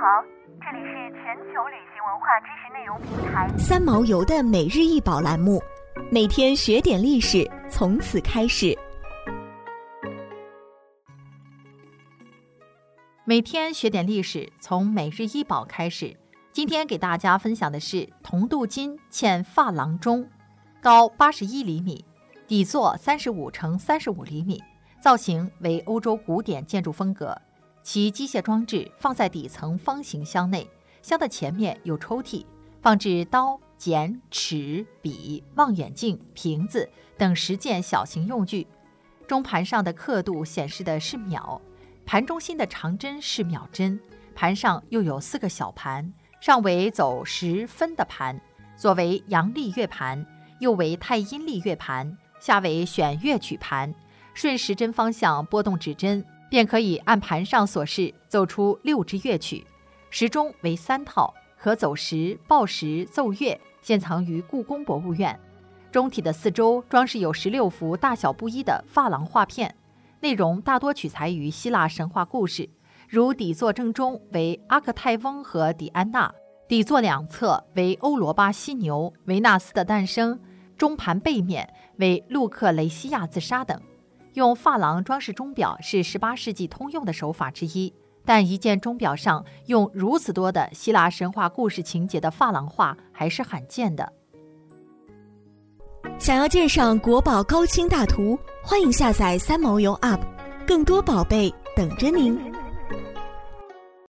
好，这里是全球旅行文化知识内容平台三毛游的每日一宝栏目，每天学点历史，从此开始。每天学点历史，从每日一宝开始。今天给大家分享的是铜镀金嵌珐琅钟，高八十一厘米，底座三十五乘三十五厘米，造型为欧洲古典建筑风格。其机械装置放在底层方形箱内，箱的前面有抽屉，放置刀、剪、尺、笔、望远镜、瓶子等十件小型用具。钟盘上的刻度显示的是秒，盘中心的长针是秒针。盘上又有四个小盘，上为走时分的盘，左为阳历月盘，右为太阴历月盘，下为选乐曲盘。顺时针方向拨动指针。便可以按盘上所示奏出六支乐曲，时钟为三套，可走时、报时、奏乐。现藏于故宫博物院。钟体的四周装饰有十六幅大小不一的珐琅画片，内容大多取材于希腊神话故事，如底座正中为阿克泰翁和狄安娜，底座两侧为欧罗巴犀牛、维纳斯的诞生，钟盘背面为路克雷西亚自杀等。用珐琅装饰钟表是十八世纪通用的手法之一，但一件钟表上用如此多的希腊神话故事情节的珐琅画还是罕见的。想要鉴赏国宝高清大图，欢迎下载三毛游 App，更多宝贝等着您。